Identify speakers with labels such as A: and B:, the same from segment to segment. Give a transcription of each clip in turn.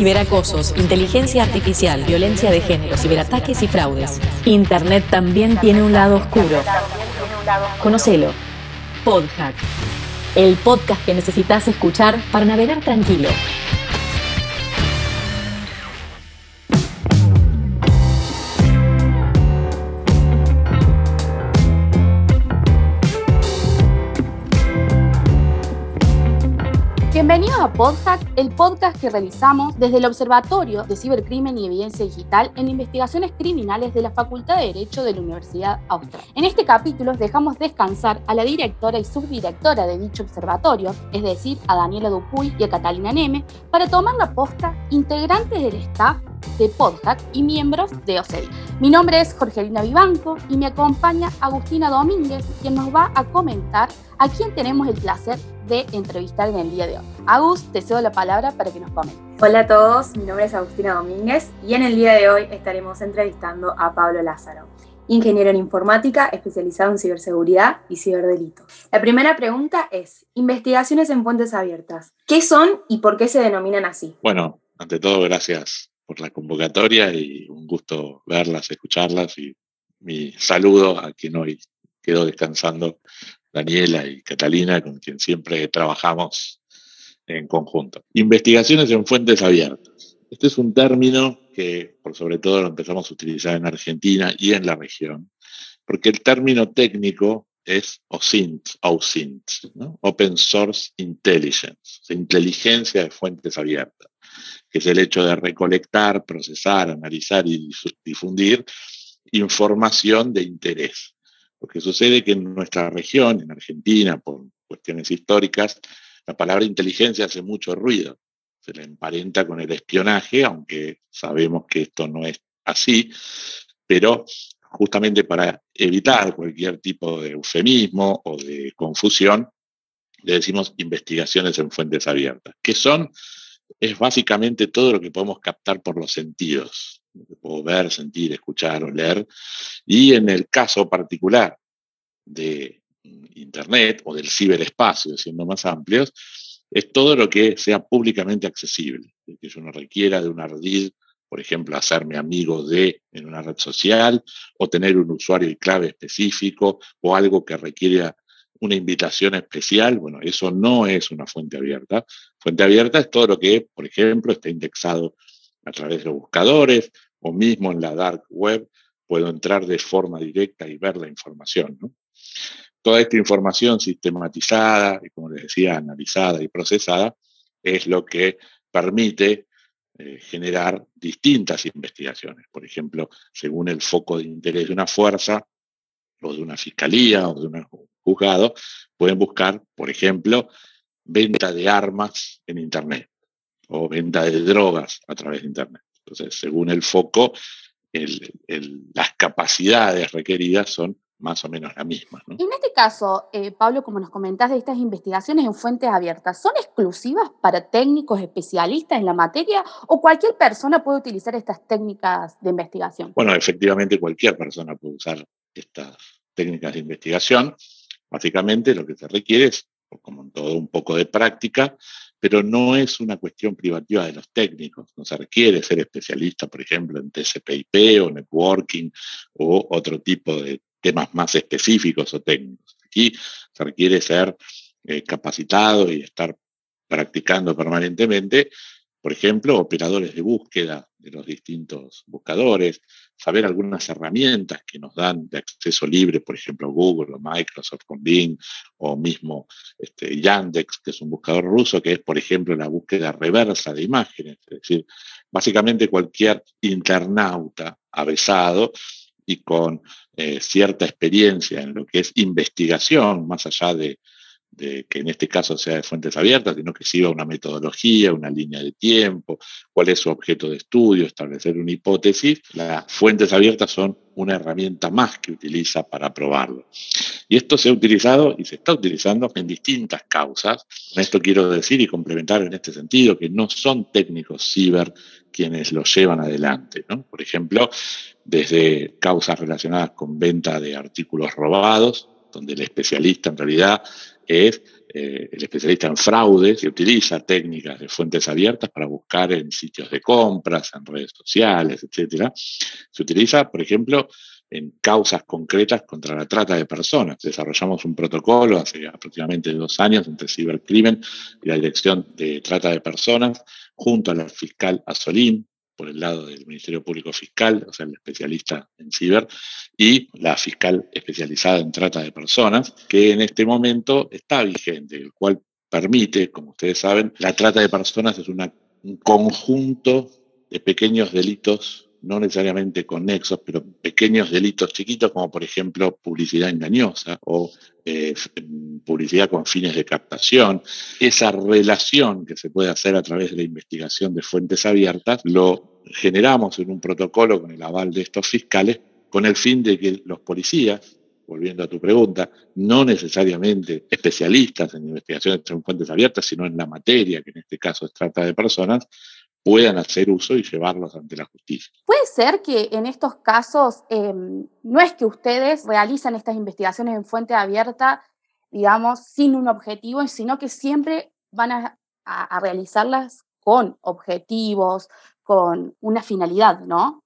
A: ciberacosos, inteligencia artificial, violencia de género, ciberataques y fraudes. Internet también tiene un lado oscuro. Conocelo. Podhack. El podcast que necesitas escuchar para navegar tranquilo.
B: Bienvenidos a Podhack, el podcast que realizamos desde el Observatorio de Cibercrimen y Evidencia Digital en investigaciones criminales de la Facultad de Derecho de la Universidad Austral. En este capítulo dejamos descansar a la directora y subdirectora de dicho observatorio, es decir, a Daniela Dupuy y a Catalina Neme, para tomar la posta integrantes del staff de Podhack y miembros de OCEDI. Mi nombre es Jorgelina Vivanco y me acompaña Agustina Domínguez, quien nos va a comentar a quién tenemos el placer de entrevistar en el día de hoy. Agus, te cedo la palabra para que nos comentes.
C: Hola a todos, mi nombre es Agustina Domínguez y en el día de hoy estaremos entrevistando a Pablo Lázaro, ingeniero en informática especializado en ciberseguridad y ciberdelito. La primera pregunta es, investigaciones en fuentes abiertas, ¿qué son y por qué se denominan así?
D: Bueno, ante todo, gracias por la convocatoria y un gusto verlas, escucharlas y mi saludo a quien hoy quedó descansando Daniela y Catalina, con quien siempre trabajamos en conjunto. Investigaciones en fuentes abiertas. Este es un término que, por sobre todo, lo empezamos a utilizar en Argentina y en la región, porque el término técnico es OSINT, Open Source Intelligence, inteligencia de fuentes abiertas, que es el hecho de recolectar, procesar, analizar y difundir información de interés. Lo que sucede es que en nuestra región, en Argentina, por cuestiones históricas, la palabra inteligencia hace mucho ruido. Se le emparenta con el espionaje, aunque sabemos que esto no es así, pero justamente para evitar cualquier tipo de eufemismo o de confusión, le decimos investigaciones en fuentes abiertas, que son, es básicamente todo lo que podemos captar por los sentidos que puedo ver, sentir, escuchar o leer. Y en el caso particular de Internet o del ciberespacio, siendo más amplios, es todo lo que sea públicamente accesible, que yo no requiera de un ardid, por ejemplo, hacerme amigo de en una red social o tener un usuario y clave específico o algo que requiera una invitación especial, bueno, eso no es una fuente abierta. Fuente abierta es todo lo que, por ejemplo, está indexado a través de buscadores o mismo en la dark web, puedo entrar de forma directa y ver la información. Toda esta información sistematizada y, como les decía, analizada y procesada es lo que permite eh, generar distintas investigaciones. Por ejemplo, según el foco de interés de una fuerza o de una fiscalía o de un juzgado, pueden buscar, por ejemplo, venta de armas en Internet o venta de drogas a través de Internet. Entonces, según el foco, las capacidades requeridas son más o menos las mismas.
B: En este caso, eh, Pablo, como nos comentás de estas investigaciones en fuentes abiertas, ¿son exclusivas para técnicos especialistas en la materia o cualquier persona puede utilizar estas técnicas de investigación?
D: Bueno, efectivamente cualquier persona puede usar estas técnicas de investigación. Básicamente lo que se requiere es, como en todo, un poco de práctica pero no es una cuestión privativa de los técnicos. No se requiere ser especialista, por ejemplo, en TCP/IP o networking o otro tipo de temas más específicos o técnicos. Aquí se requiere ser eh, capacitado y estar practicando permanentemente por ejemplo, operadores de búsqueda de los distintos buscadores, saber algunas herramientas que nos dan de acceso libre, por ejemplo, Google o Microsoft con Bing, o mismo este, Yandex, que es un buscador ruso, que es, por ejemplo, la búsqueda reversa de imágenes. Es decir, básicamente cualquier internauta avesado y con eh, cierta experiencia en lo que es investigación, más allá de de que en este caso sea de fuentes abiertas, sino que siga una metodología, una línea de tiempo, cuál es su objeto de estudio, establecer una hipótesis. Las fuentes abiertas son una herramienta más que utiliza para probarlo. Y esto se ha utilizado y se está utilizando en distintas causas. Con esto quiero decir y complementar en este sentido que no son técnicos ciber quienes lo llevan adelante. Por ejemplo, desde causas relacionadas con venta de artículos robados, donde el especialista en realidad es eh, el especialista en fraude, que utiliza técnicas de fuentes abiertas para buscar en sitios de compras, en redes sociales, etc. Se utiliza, por ejemplo, en causas concretas contra la trata de personas. Desarrollamos un protocolo hace aproximadamente dos años entre cibercrimen y la Dirección de Trata de Personas, junto a la fiscal Azolín, por el lado del Ministerio Público Fiscal, o sea, el especialista en ciber, y la fiscal especializada en trata de personas, que en este momento está vigente, el cual permite, como ustedes saben, la trata de personas es un conjunto de pequeños delitos no necesariamente con nexos, pero pequeños delitos chiquitos, como por ejemplo publicidad engañosa o eh, publicidad con fines de captación. Esa relación que se puede hacer a través de la investigación de fuentes abiertas, lo generamos en un protocolo con el aval de estos fiscales, con el fin de que los policías, volviendo a tu pregunta, no necesariamente especialistas en investigaciones en fuentes abiertas, sino en la materia, que en este caso es trata de personas, puedan hacer uso y llevarlos ante la justicia.
B: Puede ser que en estos casos em, no es que ustedes realizan estas investigaciones en fuente abierta, digamos, sin un objetivo, sino que siempre van a, realizarlas con objetivos, con una finalidad, ¿no?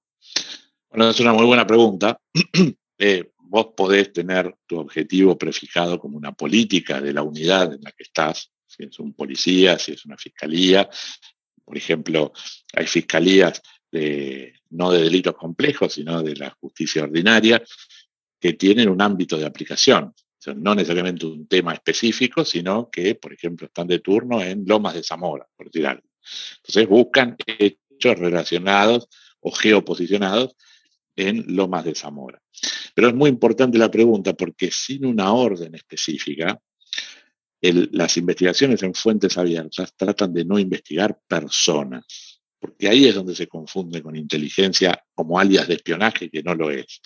D: Bueno, es una muy buena pregunta. Eh, vos podés tener tu objetivo prefijado como una política de la unidad en la que estás, si es un policía, si es una fiscalía, por ejemplo, hay fiscalías no de delitos complejos, sino de la justicia ordinaria, que tienen un ámbito de aplicación. no necesariamente un tema específico, sino que, por ejemplo, están de turno en Lomas de Zamora, por decir algo. Entonces buscan hechos relacionados o geoposicionados en Lomas de Zamora. Pero es muy importante la pregunta porque sin una orden específica, las investigaciones en fuentes abiertas tratan de no investigar personas, porque ahí es donde se confunde con inteligencia como alias de espionaje, que no lo es.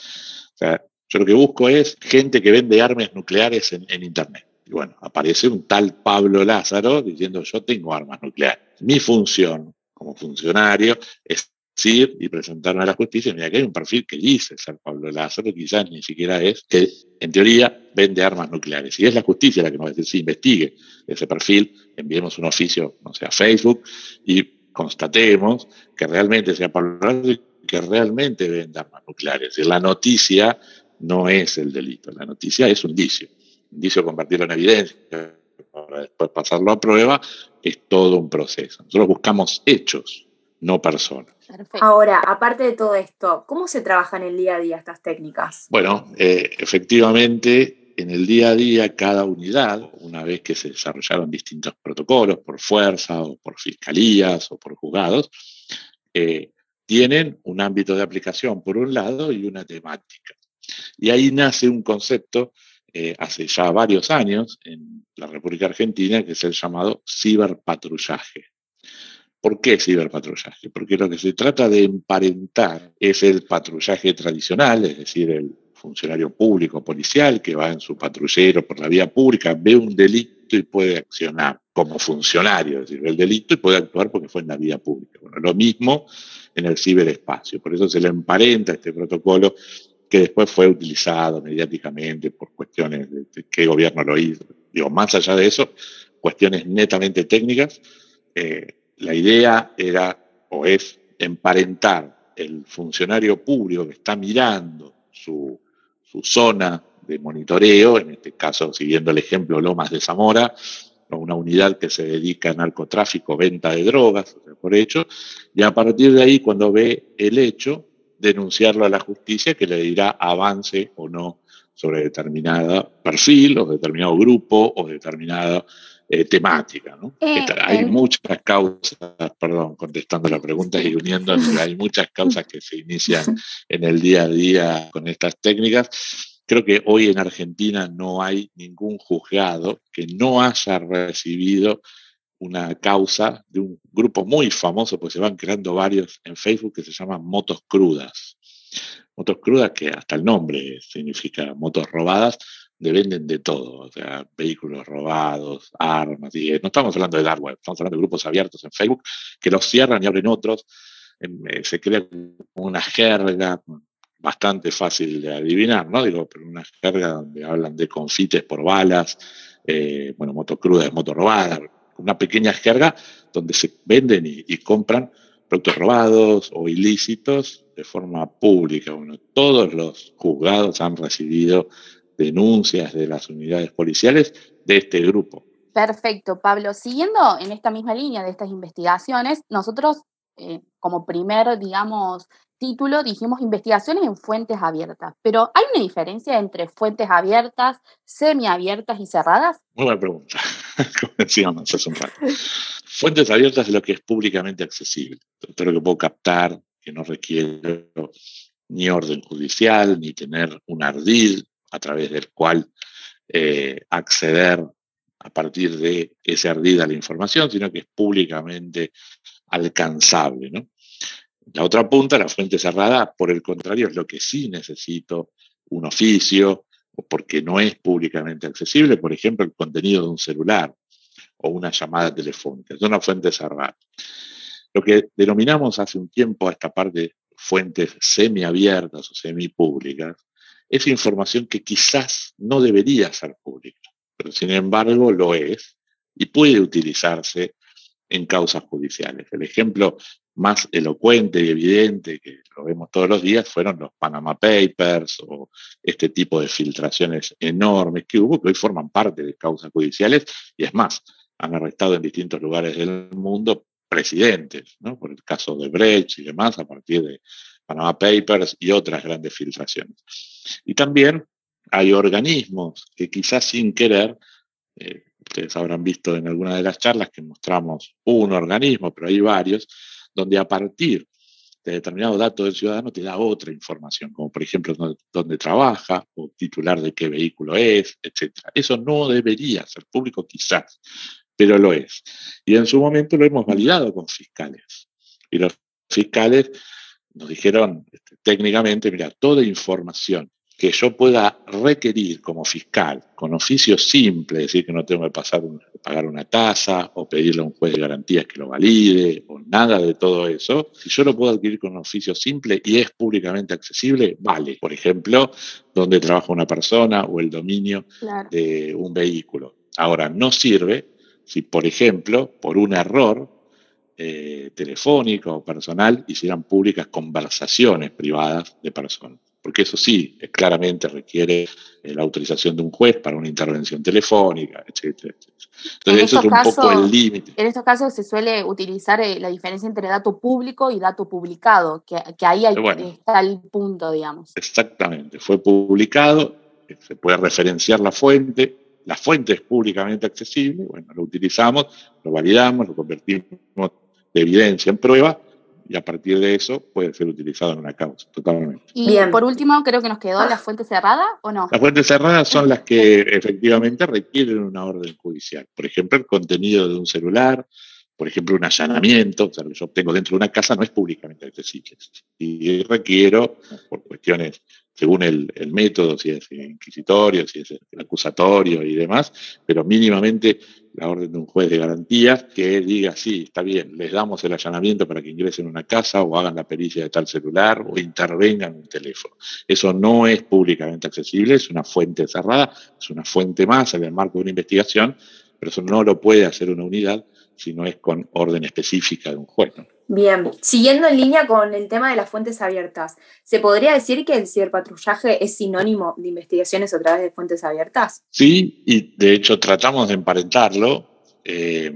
D: Yo lo que busco es gente que vende armas nucleares en, en Internet. Y bueno, aparece un tal Pablo Lázaro diciendo yo tengo armas nucleares. Mi función como funcionario es y presentarme a la justicia. Mira, que hay un perfil que dice ser Pablo Lázaro, quizás ni siquiera es, que en teoría vende armas nucleares. Y es la justicia la que nos dice, si investigue ese perfil, enviemos un oficio, no sé, a Facebook y constatemos que realmente sea Pablo Lázaro que realmente vende armas nucleares. Y la noticia no es el delito, la noticia es un indicio. Indicio convertirlo en evidencia, para después pasarlo a prueba, es todo un proceso. Nosotros buscamos hechos, no personas.
C: Ahora, aparte de todo esto, ¿cómo se trabaja en el día a día estas técnicas?
D: Bueno, eh, efectivamente, en el día a día cada unidad, una vez que se desarrollaron distintos protocolos por fuerza o por fiscalías o por juzgados, eh, tienen un ámbito de aplicación por un lado y una temática. Y ahí nace un concepto eh, hace ya varios años en la República Argentina que es el llamado ciberpatrullaje. ¿Por qué ciberpatrullaje? Porque lo que se trata de emparentar es el patrullaje tradicional, es decir, el funcionario público policial que va en su patrullero por la vía pública, ve un delito y puede accionar como funcionario, es decir, ve el delito y puede actuar porque fue en la vía pública. Bueno, lo mismo en el ciberespacio, por eso se le emparenta este protocolo que después fue utilizado mediáticamente por cuestiones de, qué gobierno lo hizo. Digo, más allá de eso, cuestiones netamente técnicas, eh, la idea era o es emparentar el funcionario público que está mirando su, zona de monitoreo, en este caso siguiendo el ejemplo Lomas de Zamora, una unidad que se dedica a narcotráfico, venta de drogas, por hecho, y a partir de ahí, cuando ve el hecho, denunciarlo a la justicia que le dirá avance o no sobre determinado perfil o determinado grupo o determinada eh, temática. ¿no? Eh, hay muchas causas, perdón, contestando la pregunta y uniendo, hay muchas causas que se inician en el día a día con estas técnicas. Creo que hoy en Argentina no hay ningún juzgado que no haya recibido una causa de un grupo muy famoso, pues se van creando varios en Facebook que se llaman motos crudas. Motos crudas que hasta el nombre significa motos robadas, venden de todo, o sea, vehículos robados, armas, y eh, no estamos hablando de dark web, estamos hablando de grupos abiertos en Facebook que los cierran y abren otros, eh, se crea una jerga bastante fácil de adivinar, ¿no? Digo, pero una jerga donde hablan de confites por balas, eh, bueno, moto cruda, moto robada, una pequeña jerga donde se venden y, compran productos robados o ilícitos de forma pública. Bueno, todos los juzgados han recibido denuncias de las unidades policiales de este grupo.
B: Perfecto, Pablo. Siguiendo en esta misma línea de estas investigaciones, nosotros eh, como primer, digamos, título dijimos investigaciones en fuentes abiertas, pero ¿hay una diferencia entre fuentes abiertas, semiabiertas y cerradas?
D: Muy buena pregunta, como decíamos hace un rato. Fuentes abiertas es lo que es públicamente accesible, lo que puedo captar, que no requiere ni orden judicial, ni tener un ardid a través del cual eh, acceder a partir de ese ardid a la información, sino que es públicamente alcanzable. La otra punta, la fuente cerrada, por el contrario, es lo que sí necesito un oficio porque no es públicamente accesible, por ejemplo, el contenido de un celular o una llamada telefónica. Es una fuente cerrada. Lo que denominamos hace un tiempo a esta parte fuentes semiabiertas o semipúblicas es información que quizás no debería ser pública, pero sin embargo lo es y puede utilizarse en causas judiciales. El ejemplo más elocuente y evidente, que lo vemos todos los días, fueron los Panama Papers o este tipo de filtraciones enormes que hubo, que hoy forman parte de causas judiciales y es más, han arrestado en distintos lugares del mundo presidentes, ¿no? por el caso de Brecht y demás, a partir de Panama Papers y otras grandes filtraciones. Y también hay organismos que quizás sin querer eh, ustedes habrán visto en alguna de las charlas que mostramos un organismo, pero hay varios, donde a partir de determinado dato del ciudadano te da otra información, como por ejemplo dónde, trabaja o titular de qué vehículo es, etc. Eso no debería ser público quizás, pero lo es. Y en su momento lo hemos validado con fiscales. Y los fiscales nos dijeron este, técnicamente, mira, toda información que yo pueda requerir como fiscal, con oficio simple, es decir, que no tengo que pasar pagar una tasa o pedirle a un juez de garantías que lo valide o nada de todo eso, si yo lo puedo adquirir con un oficio simple y es públicamente accesible, vale. Por ejemplo, dónde trabaja una persona o el dominio de un vehículo. Ahora, no sirve si, por ejemplo, por un error eh, telefónico o personal hicieran públicas conversaciones privadas de personas porque eso sí, claramente requiere eh, la autorización de un juez para una intervención telefónica, etcétera.
B: Entonces, eso es un poco el límite. En estos casos se suele utilizar eh, la diferencia entre dato público y dato publicado, que, ahí está el punto, digamos.
D: Exactamente, fue publicado, eh, se puede referenciar la fuente, la fuente es públicamente accesible, bueno, lo utilizamos, lo validamos, lo convertimos de evidencia en prueba y a partir de eso puede ser utilizado en una causa, totalmente.
B: Y por último, creo que nos quedó la fuente cerrada, ¿o no?
D: Las fuentes cerradas son las que efectivamente requieren una orden judicial. Por ejemplo, el contenido de un celular, por ejemplo, un allanamiento, o sea, lo que yo obtengo dentro de una casa no es públicamente accesible. Y requiero, por cuestiones según el, método, si es inquisitorio, si es acusatorio y demás, pero mínimamente la orden de un juez de garantías que diga, sí, está bien, les damos el allanamiento para que ingresen en una casa o hagan la pericia de tal celular o intervengan en un teléfono. Eso no es públicamente accesible, es una fuente cerrada, es una fuente más en el marco de una investigación, pero eso no lo puede hacer una unidad si no es con orden específica de un juez.
C: Bien, siguiendo en línea con el tema de las fuentes abiertas, ¿se podría decir que el ciberpatrullaje es sinónimo de investigaciones a través de fuentes abiertas?
D: Sí, y de hecho tratamos de emparentarlo, eh,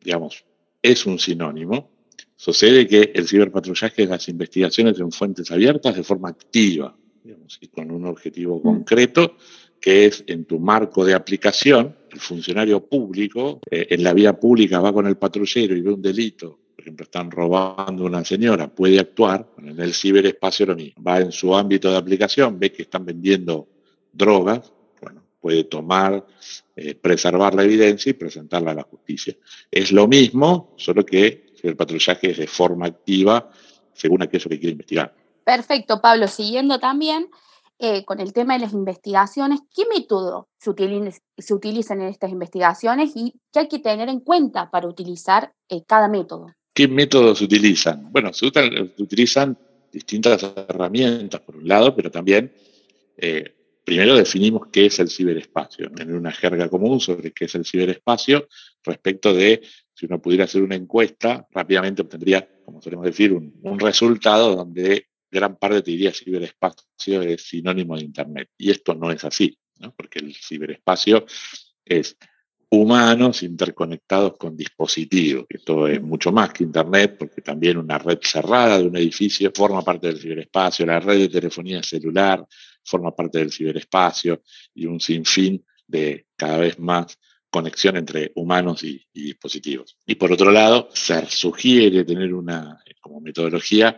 D: digamos, es un sinónimo. Sucede que el ciberpatrullaje es las investigaciones en fuentes abiertas de forma activa, digamos, y con un objetivo mm. concreto que es en tu marco de aplicación, el funcionario público eh, en la vía pública va con el patrullero y ve un delito, por ejemplo, están robando a una señora, puede actuar, en el ciberespacio lo mismo, va en su ámbito de aplicación, ve que están vendiendo drogas, bueno, puede tomar, eh, preservar la evidencia y presentarla a la justicia. Es lo mismo, solo que el patrullaje es de forma activa según aquello que quiere investigar.
B: Perfecto, Pablo. Siguiendo también, eh, con el tema de las investigaciones, ¿qué método se, utilizan en estas investigaciones y qué hay que tener en cuenta para utilizar eh, cada método?
D: ¿Qué métodos se utilizan? Bueno, se, utilizan distintas herramientas, por un lado, pero también eh, primero definimos qué es el ciberespacio, tener una jerga común sobre qué es el ciberespacio respecto de si uno pudiera hacer una encuesta, rápidamente obtendría, como solemos decir, un, resultado donde gran parte te diría ciberespacio es sinónimo de Internet. Y esto no es así, porque el ciberespacio es humanos interconectados con dispositivos. Esto es mucho más que Internet, porque también una red cerrada de un edificio forma parte del ciberespacio, la red de telefonía celular forma parte del ciberespacio y un sinfín de cada vez más conexión entre humanos y, dispositivos. Y por otro lado, se sugiere tener una, como metodología,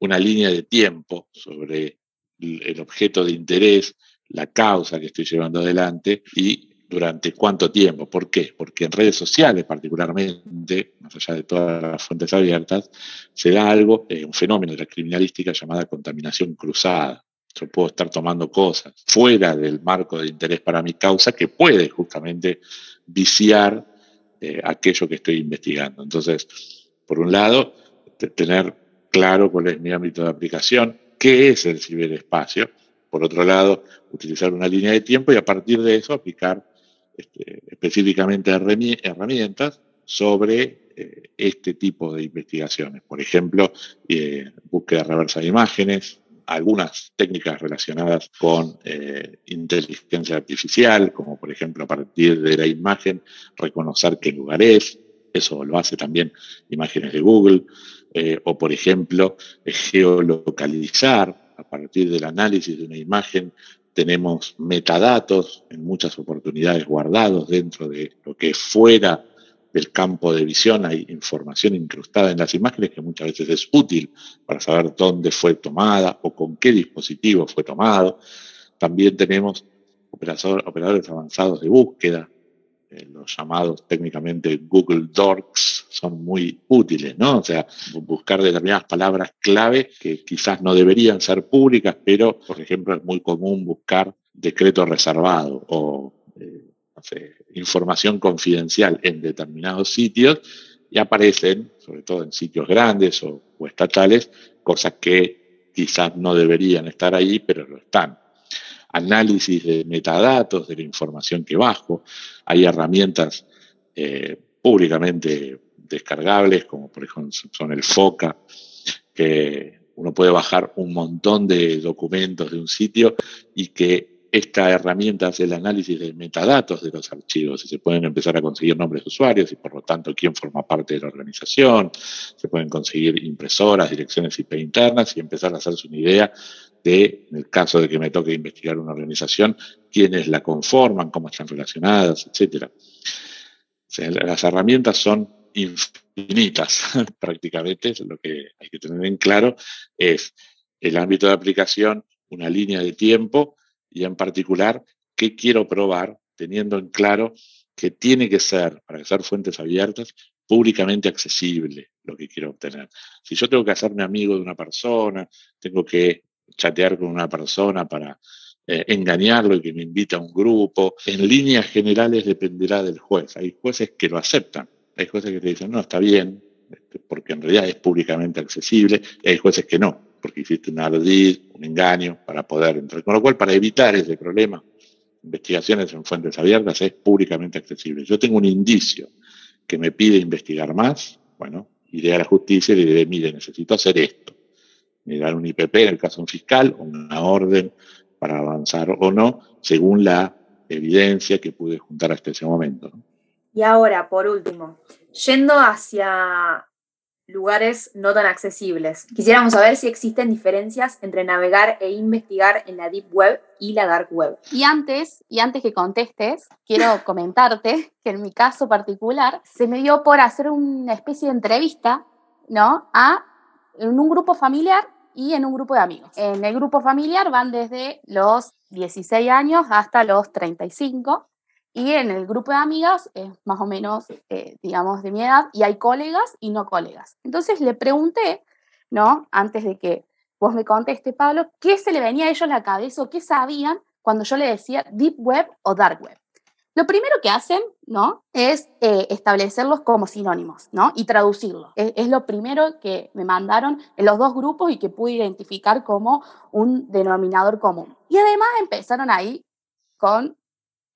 D: una línea de tiempo sobre el objeto de interés, la causa que estoy llevando adelante y durante cuánto tiempo. ¿Por qué? Porque en redes sociales particularmente, más allá de todas las fuentes abiertas, se da algo, eh, un fenómeno de la criminalística llamada contaminación cruzada. Yo puedo estar tomando cosas fuera del marco de interés para mi causa que puede justamente viciar eh, aquello que estoy investigando. Entonces, por un lado, tener claro cuál es mi ámbito de aplicación, qué es el ciberespacio, por otro lado, utilizar una línea de tiempo y a partir de eso aplicar este, específicamente herramientas sobre eh, este tipo de investigaciones. Por ejemplo, eh, búsqueda reversa de imágenes, algunas técnicas relacionadas con eh, inteligencia artificial, como por ejemplo a partir de la imagen reconocer qué lugar es, eso lo hace también imágenes de Google, o por ejemplo geolocalizar a partir del análisis de una imagen tenemos metadatos en muchas oportunidades guardados dentro de lo que fuera del campo de visión. Hay información incrustada en las imágenes que muchas veces es útil para saber dónde fue tomada o con qué dispositivo fue tomado. También tenemos operadores avanzados de búsqueda, eh, los llamados técnicamente Google Docs son muy útiles, ¿no? O sea, buscar determinadas palabras clave que quizás no deberían ser públicas, pero, por ejemplo, es muy común buscar decreto reservado o eh, información confidencial en determinados sitios y aparecen, sobre todo en sitios grandes o estatales, cosas que quizás no deberían estar ahí, pero lo están análisis de metadatos de la información que bajo. Hay herramientas eh, públicamente descargables, como por ejemplo son el FOCA, que uno puede bajar un montón de documentos de un sitio y que esta herramienta hace el análisis de metadatos de los archivos y se pueden empezar a conseguir nombres de usuarios y por lo tanto quién forma parte de la organización, se pueden conseguir impresoras, direcciones IP internas y empezar a hacerse una idea de, en el caso de que me toque investigar una organización, quiénes la conforman, cómo están relacionadas, etc. las herramientas son infinitas prácticamente, lo que hay que tener en claro es el ámbito de aplicación, una línea de tiempo y en particular qué quiero probar, teniendo en claro que tiene que ser, para ser fuentes abiertas, públicamente accesible lo que quiero obtener. Si yo tengo que hacerme amigo de una persona, tengo que chatear con una persona para eh, engañarlo y que me invita a un grupo. En líneas generales dependerá del juez. Hay jueces que lo aceptan, hay jueces que te dicen, no, está bien, este, porque en realidad es públicamente accesible, y hay jueces que no, porque hiciste un ardid, un engaño para poder entrar. Con lo cual, para evitar ese problema, investigaciones en fuentes abiertas es públicamente accesible. Yo tengo un indicio que me pide investigar más, bueno, iré a la justicia y le diré, mire, necesito hacer esto dar un IPP en el caso de un fiscal, una orden para avanzar o no, según la evidencia que pude juntar hasta ese momento.
C: Y ahora, por último, yendo hacia lugares no tan accesibles, quisiéramos saber si existen diferencias entre navegar e investigar en la Deep Web y la Dark Web.
B: Y antes, y antes que contestes, quiero comentarte que en mi caso particular se me dio por hacer una especie de entrevista, ¿no? A en un grupo familiar y en un grupo de amigos. En el grupo familiar van desde los 16 años hasta los 35 y en el grupo de amigas es más o menos, eh, digamos, de mi edad y hay colegas y no colegas. Entonces le pregunté, ¿no? Antes de que vos me conteste, Pablo, ¿qué se le venía a ellos a la cabeza o qué sabían cuando yo le decía Deep Web o Dark Web? Lo primero que hacen, ¿no? Es eh, establecerlos como sinónimos, ¿no? Y traducirlos. Es, es, lo primero que me mandaron en los dos grupos y que pude identificar como un denominador común. Y además empezaron ahí con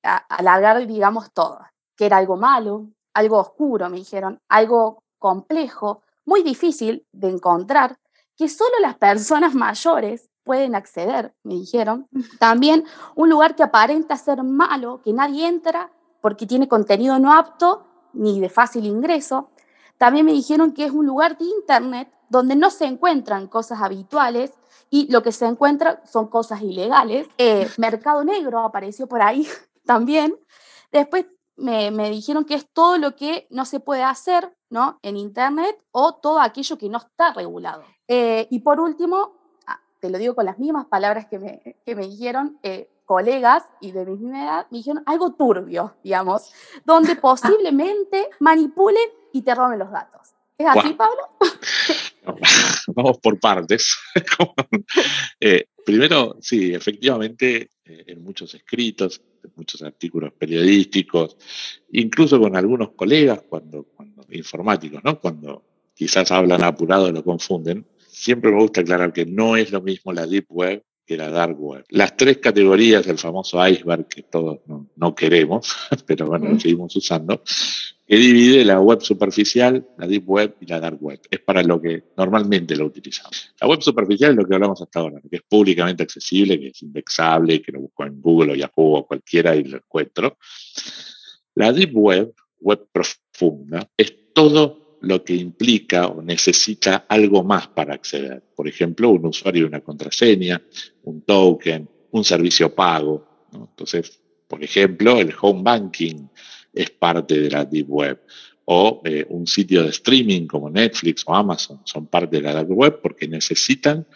B: alargar, digamos, todo, que era algo malo, algo oscuro, me dijeron, algo complejo, muy difícil de encontrar, que solo las personas mayores pueden acceder, me dijeron. También un lugar que aparenta ser malo, que nadie entra porque tiene contenido no apto ni de fácil ingreso. También me dijeron que es un lugar de Internet donde no se encuentran cosas habituales y lo que se encuentra son cosas ilegales. Eh, mercado negro apareció por ahí también. Después me, me, dijeron que es todo lo que no se puede hacer ¿no? en Internet o todo aquello que no está regulado. Eh, y por último, te lo digo con las mismas palabras que me, que me dijeron eh, colegas y de mi misma edad, me dijeron algo turbio, digamos, donde posiblemente manipulen y te roben los datos. ¿Es así, Pablo?
D: Vamos por partes. eh, primero, sí, efectivamente, eh, en muchos escritos, en muchos artículos periodísticos, incluso con algunos colegas cuando, cuando informáticos, ¿no? Cuando quizás hablan apurado lo confunden, siempre me gusta aclarar que no es lo mismo la Deep Web que la Dark Web. Las tres categorías del famoso iceberg que todos no, queremos, pero bueno, lo seguimos usando, que divide la web superficial, la Deep Web y la Dark Web. Es para lo que normalmente lo utilizamos. La web superficial es lo que hablamos hasta ahora, que es públicamente accesible, que es indexable, que lo busco en Google o Yahoo o cualquiera y lo encuentro. La Deep Web, web profunda, es todo lo que implica o necesita algo más para acceder. Por ejemplo, un usuario y una contraseña, un token, un servicio pago. Entonces, por ejemplo, el home banking es parte de la Deep Web. O eh, un sitio de streaming como Netflix o Amazon son parte de la Deep Web porque necesitan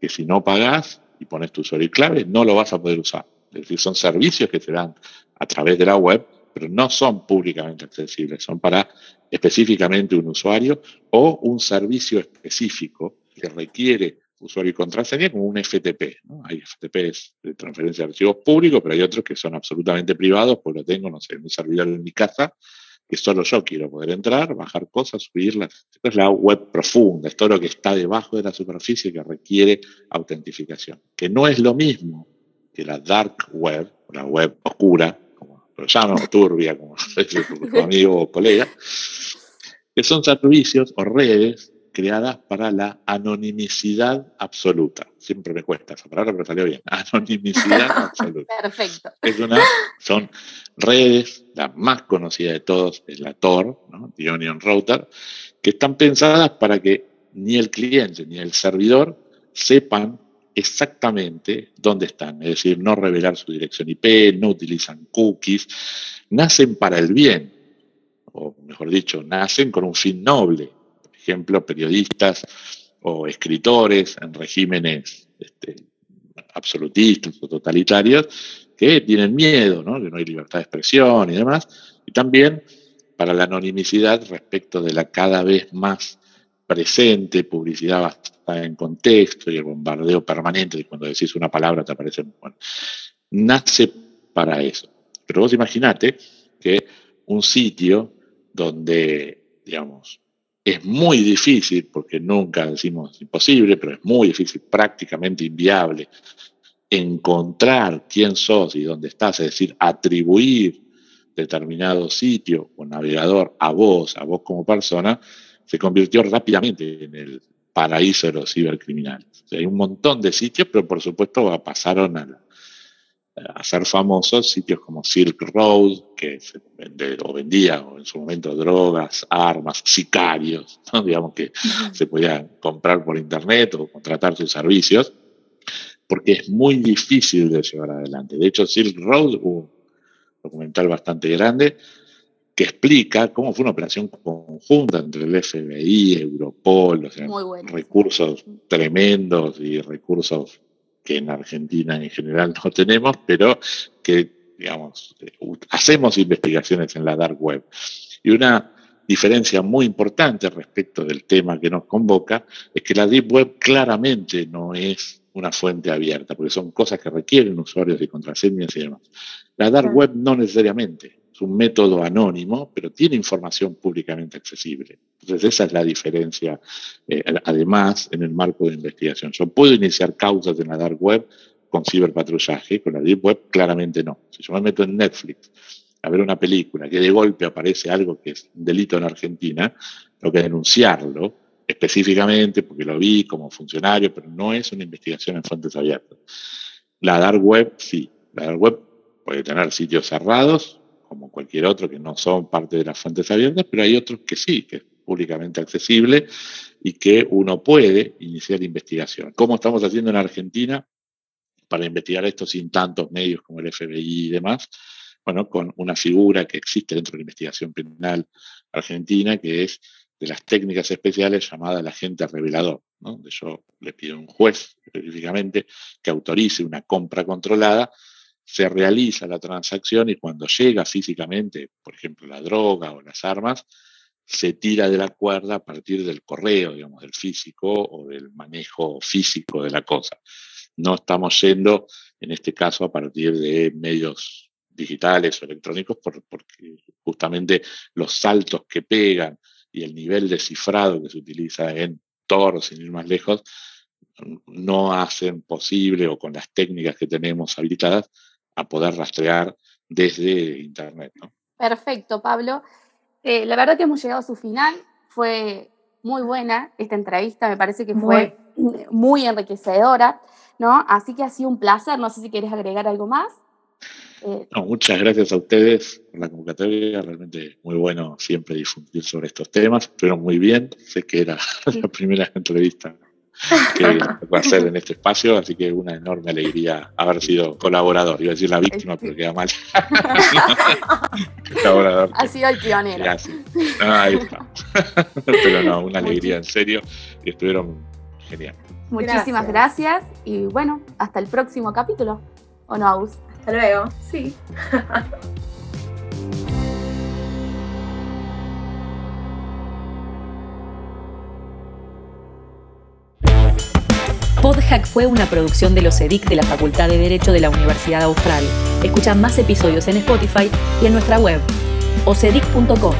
D: que si no pagas y pones tu usuario clave, no lo vas a poder usar. Es decir, son servicios que se dan a través de la web pero no son públicamente accesibles, son para específicamente un usuario o un servicio específico que requiere usuario y contraseña como un FTP. ¿no? Hay FTPs de transferencia de archivos públicos, pero hay otros que son absolutamente privados, pues lo tengo, no sé, en un servidor en mi casa, que solo yo quiero poder entrar, bajar cosas, subirlas. Es la web profunda, es todo lo que está debajo de la superficie que requiere autentificación, que no es lo mismo que la dark web, la web oscura, lo llamo turbia, como tu amigo o colega, que son servicios o redes creadas para la anonimicidad absoluta. Siempre me cuesta esa palabra, pero salió bien. Anonimicidad absoluta.
B: Perfecto.
D: Es una, son redes, la más conocida de todos es la Tor, ¿no? The Onion Router, que están pensadas para que ni el cliente ni el servidor sepan exactamente dónde están, es decir, no revelar su dirección IP, no utilizan cookies, nacen para el bien, o mejor dicho, nacen con un fin noble. Ejemplo, periodistas o escritores en regímenes este, absolutistas o totalitarios que tienen miedo, ¿no? que no hay libertad de expresión y demás, y también para la anonimicidad respecto de la cada vez más presente publicidad bastante en contexto y el bombardeo permanente de cuando decís una palabra te aparece. Bueno, nace para eso. Pero vos imaginate que un sitio donde, digamos, es muy difícil, porque nunca decimos imposible, pero es muy difícil, prácticamente inviable, encontrar quién sos y dónde estás, es decir, atribuir determinado sitio o navegador a vos, a vos como persona, se convirtió rápidamente en el paraíso de los cibercriminales. hay un montón de sitios, pero por supuesto pasaron a, ser famosos sitios como Silk Road, que se vende, o vendía o en su momento drogas, armas, sicarios, digamos que se podían comprar por internet o contratar sus servicios, porque es muy difícil de llevar adelante. De hecho, Silk Road, un documental bastante grande, que explica cómo fue una operación conjunta entre el FBI, Europol, los recursos tremendos y recursos que en Argentina en general no tenemos, pero que, digamos, hacemos investigaciones en la dark web. Y una diferencia muy importante respecto del tema que nos convoca es que la deep web claramente no es una fuente abierta, porque son cosas que requieren usuarios y contraseñas y demás. La dark web no necesariamente. Es un método anónimo, pero tiene información públicamente accesible. Entonces esa es la diferencia, eh, además, en el marco de investigación. Yo puedo iniciar causas en la dark web con ciberpatrullaje, con la deep web claramente no. Si yo me meto en Netflix a ver una película que de golpe aparece algo que es un delito en Argentina, tengo que denunciarlo específicamente porque lo vi como funcionario, pero no es una investigación en fuentes abiertas. La dark web, sí. La dark web puede tener sitios cerrados, como cualquier otro que no son parte de las fuentes abiertas, pero hay otros que sí, que es públicamente accesible y que uno puede iniciar investigación. ¿Cómo estamos haciendo en Argentina para investigar esto sin tantos medios como el FBI y demás? bueno, con una figura que existe dentro de la investigación penal argentina, que es de las técnicas especiales llamada el agente revelador, donde yo le pido a un juez específicamente que autorice una compra controlada, se realiza la transacción y cuando llega físicamente, por ejemplo, la droga o las armas, se tira de la cuerda a partir del correo, digamos, del físico o del manejo físico de la cosa. No estamos yendo, en este caso, a partir de medios digitales o electrónicos, porque justamente los saltos que pegan y el nivel de cifrado que se utiliza en Tor, sin ir más lejos, no hacen posible o con las técnicas que tenemos habilitadas a poder rastrear desde Internet.
B: Perfecto, Pablo. Eh, la verdad que hemos llegado a su final. Fue muy buena esta entrevista, me parece que fue muy enriquecedora, ¿no? Así que ha sido un placer. No sé si quieres agregar algo más.
D: Eh, muchas gracias a ustedes por la convocatoria, realmente muy bueno siempre difundir sobre estos temas, pero muy bien, sé que era la primera entrevista que voy a hacer en este espacio, así que una enorme alegría haber sido colaborador, iba a decir la víctima, pero queda mal.
B: colaborador. Ha sido el pionero.
D: ahí está. pero no, una alegría en serio y estuvieron genial.
B: Muchísimas gracias. gracias y bueno, hasta el próximo capítulo. ¿O no, Aus?
C: Hasta luego. Sí.
A: Podhack fue una producción de los EDIC de la Facultad de Derecho de la Universidad Austral. Escucha más episodios en Spotify y en nuestra web, ocedic.com.